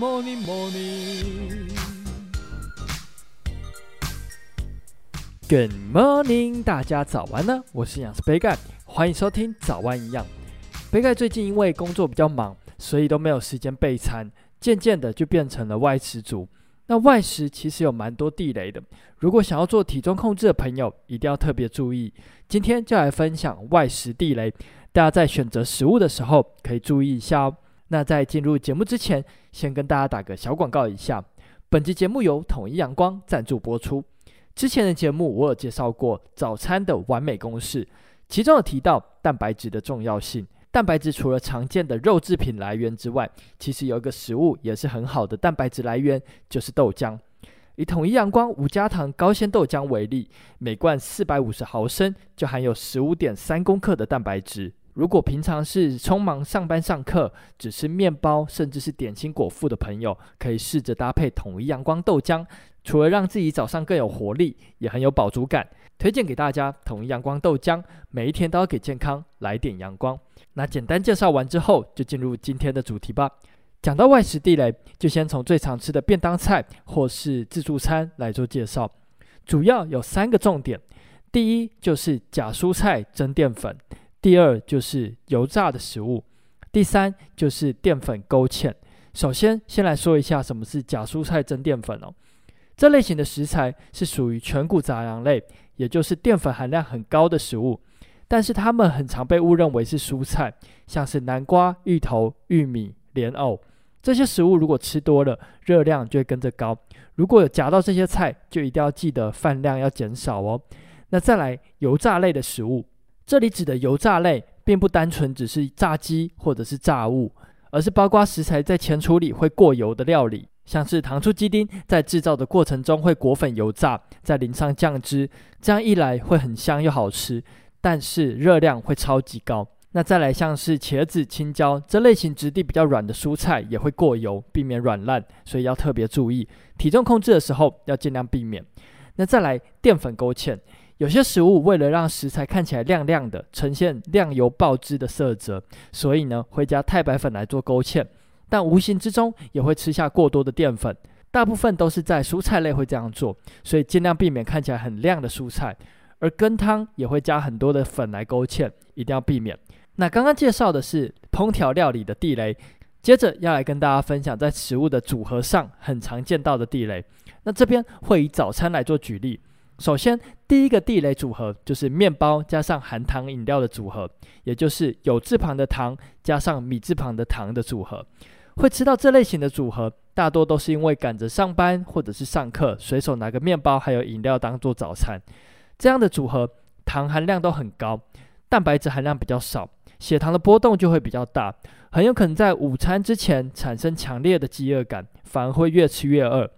morning, morning. Good morning，大家早安呢！我是营养师杯盖，欢迎收听早安营养。杯盖最近因为工作比较忙，所以都没有时间备餐，渐渐的就变成了外食族。那外食其实有蛮多地雷的，如果想要做体重控制的朋友，一定要特别注意。今天就来分享外食地雷，大家在选择食物的时候可以注意一下哦。那在进入节目之前，先跟大家打个小广告一下。本集节目由统一阳光赞助播出。之前的节目我有介绍过早餐的完美公式，其中有提到蛋白质的重要性。蛋白质除了常见的肉制品来源之外，其实有一个食物也是很好的蛋白质来源，就是豆浆。以统一阳光无加糖高纤豆浆为例，每罐四百五十毫升就含有十五点三公克的蛋白质。如果平常是匆忙上班上课，只吃面包甚至是点心果腹的朋友，可以试着搭配统一阳光豆浆，除了让自己早上更有活力，也很有饱足感。推荐给大家统一阳光豆浆，每一天都要给健康来点阳光。那简单介绍完之后，就进入今天的主题吧。讲到外食地雷，就先从最常吃的便当菜或是自助餐来做介绍，主要有三个重点：第一就是假蔬菜增淀粉。第二就是油炸的食物，第三就是淀粉勾芡。首先，先来说一下什么是假蔬菜增淀粉哦。这类型的食材是属于全谷杂粮类，也就是淀粉含量很高的食物，但是它们很常被误认为是蔬菜，像是南瓜、芋头、玉米、莲藕这些食物，如果吃多了，热量就会跟着高。如果有夹到这些菜，就一定要记得饭量要减少哦。那再来油炸类的食物。这里指的油炸类，并不单纯只是炸鸡或者是炸物，而是包括食材在前处理会过油的料理，像是糖醋鸡丁，在制造的过程中会裹粉油炸，再淋上酱汁，这样一来会很香又好吃，但是热量会超级高。那再来像是茄子、青椒这类型质地比较软的蔬菜，也会过油，避免软烂，所以要特别注意。体重控制的时候要尽量避免。那再来淀粉勾芡。有些食物为了让食材看起来亮亮的，呈现亮油爆汁的色泽，所以呢会加太白粉来做勾芡，但无形之中也会吃下过多的淀粉。大部分都是在蔬菜类会这样做，所以尽量避免看起来很亮的蔬菜。而羹汤也会加很多的粉来勾芡，一定要避免。那刚刚介绍的是烹调料理的地雷，接着要来跟大家分享在食物的组合上很常见到的地雷。那这边会以早餐来做举例。首先，第一个地雷组合就是面包加上含糖饮料的组合，也就是有字旁的糖加上米字旁的糖的组合。会吃到这类型的组合，大多都是因为赶着上班或者是上课，随手拿个面包还有饮料当做早餐。这样的组合，糖含量都很高，蛋白质含量比较少，血糖的波动就会比较大，很有可能在午餐之前产生强烈的饥饿感，反而会越吃越饿。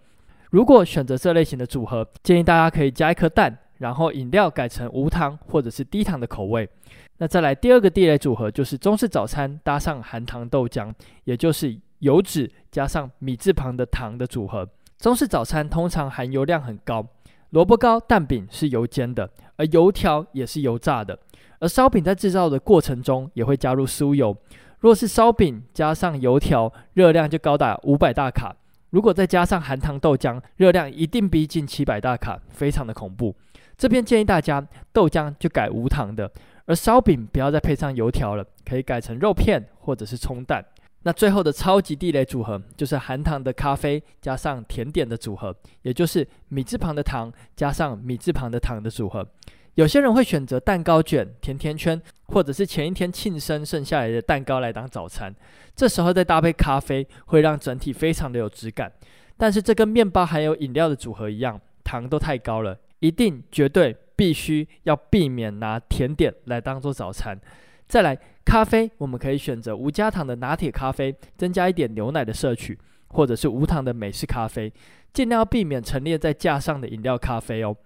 如果选择这类型的组合，建议大家可以加一颗蛋，然后饮料改成无糖或者是低糖的口味。那再来第二个地雷组合，就是中式早餐搭上含糖豆浆，也就是油脂加上米字旁的糖的组合。中式早餐通常含油量很高，萝卜糕、蛋饼是油煎的，而油条也是油炸的，而烧饼在制造的过程中也会加入酥油。若是烧饼加上油条，热量就高达五百大卡。如果再加上含糖豆浆，热量一定逼近七百大卡，非常的恐怖。这边建议大家豆浆就改无糖的，而烧饼不要再配上油条了，可以改成肉片或者是葱蛋。那最后的超级地雷组合就是含糖的咖啡加上甜点的组合，也就是米字旁的糖加上米字旁的糖的组合。有些人会选择蛋糕卷、甜甜圈，或者是前一天庆生剩下来的蛋糕来当早餐。这时候再搭配咖啡，会让整体非常的有质感。但是这跟面包还有饮料的组合一样，糖都太高了，一定绝对必须要避免拿甜点来当做早餐。再来，咖啡我们可以选择无加糖的拿铁咖啡，增加一点牛奶的摄取，或者是无糖的美式咖啡，尽量避免陈列在架上的饮料咖啡哦。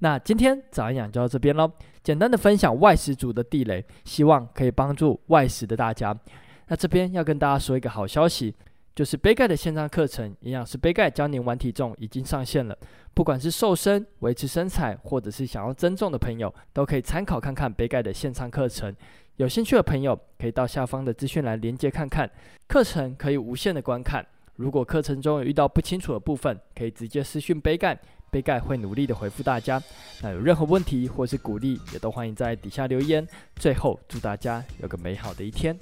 那今天早安营养就到这边喽，简单的分享外食族的地雷，希望可以帮助外食的大家。那这边要跟大家说一个好消息，就是杯盖的线上课程《营养师杯盖教您玩体重》已经上线了。不管是瘦身、维持身材，或者是想要增重的朋友，都可以参考看看杯盖的线上课程。有兴趣的朋友可以到下方的资讯栏连接看看，课程可以无限的观看。如果课程中有遇到不清楚的部分，可以直接私讯杯盖，杯盖会努力的回复大家。那有任何问题或是鼓励，也都欢迎在底下留言。最后，祝大家有个美好的一天。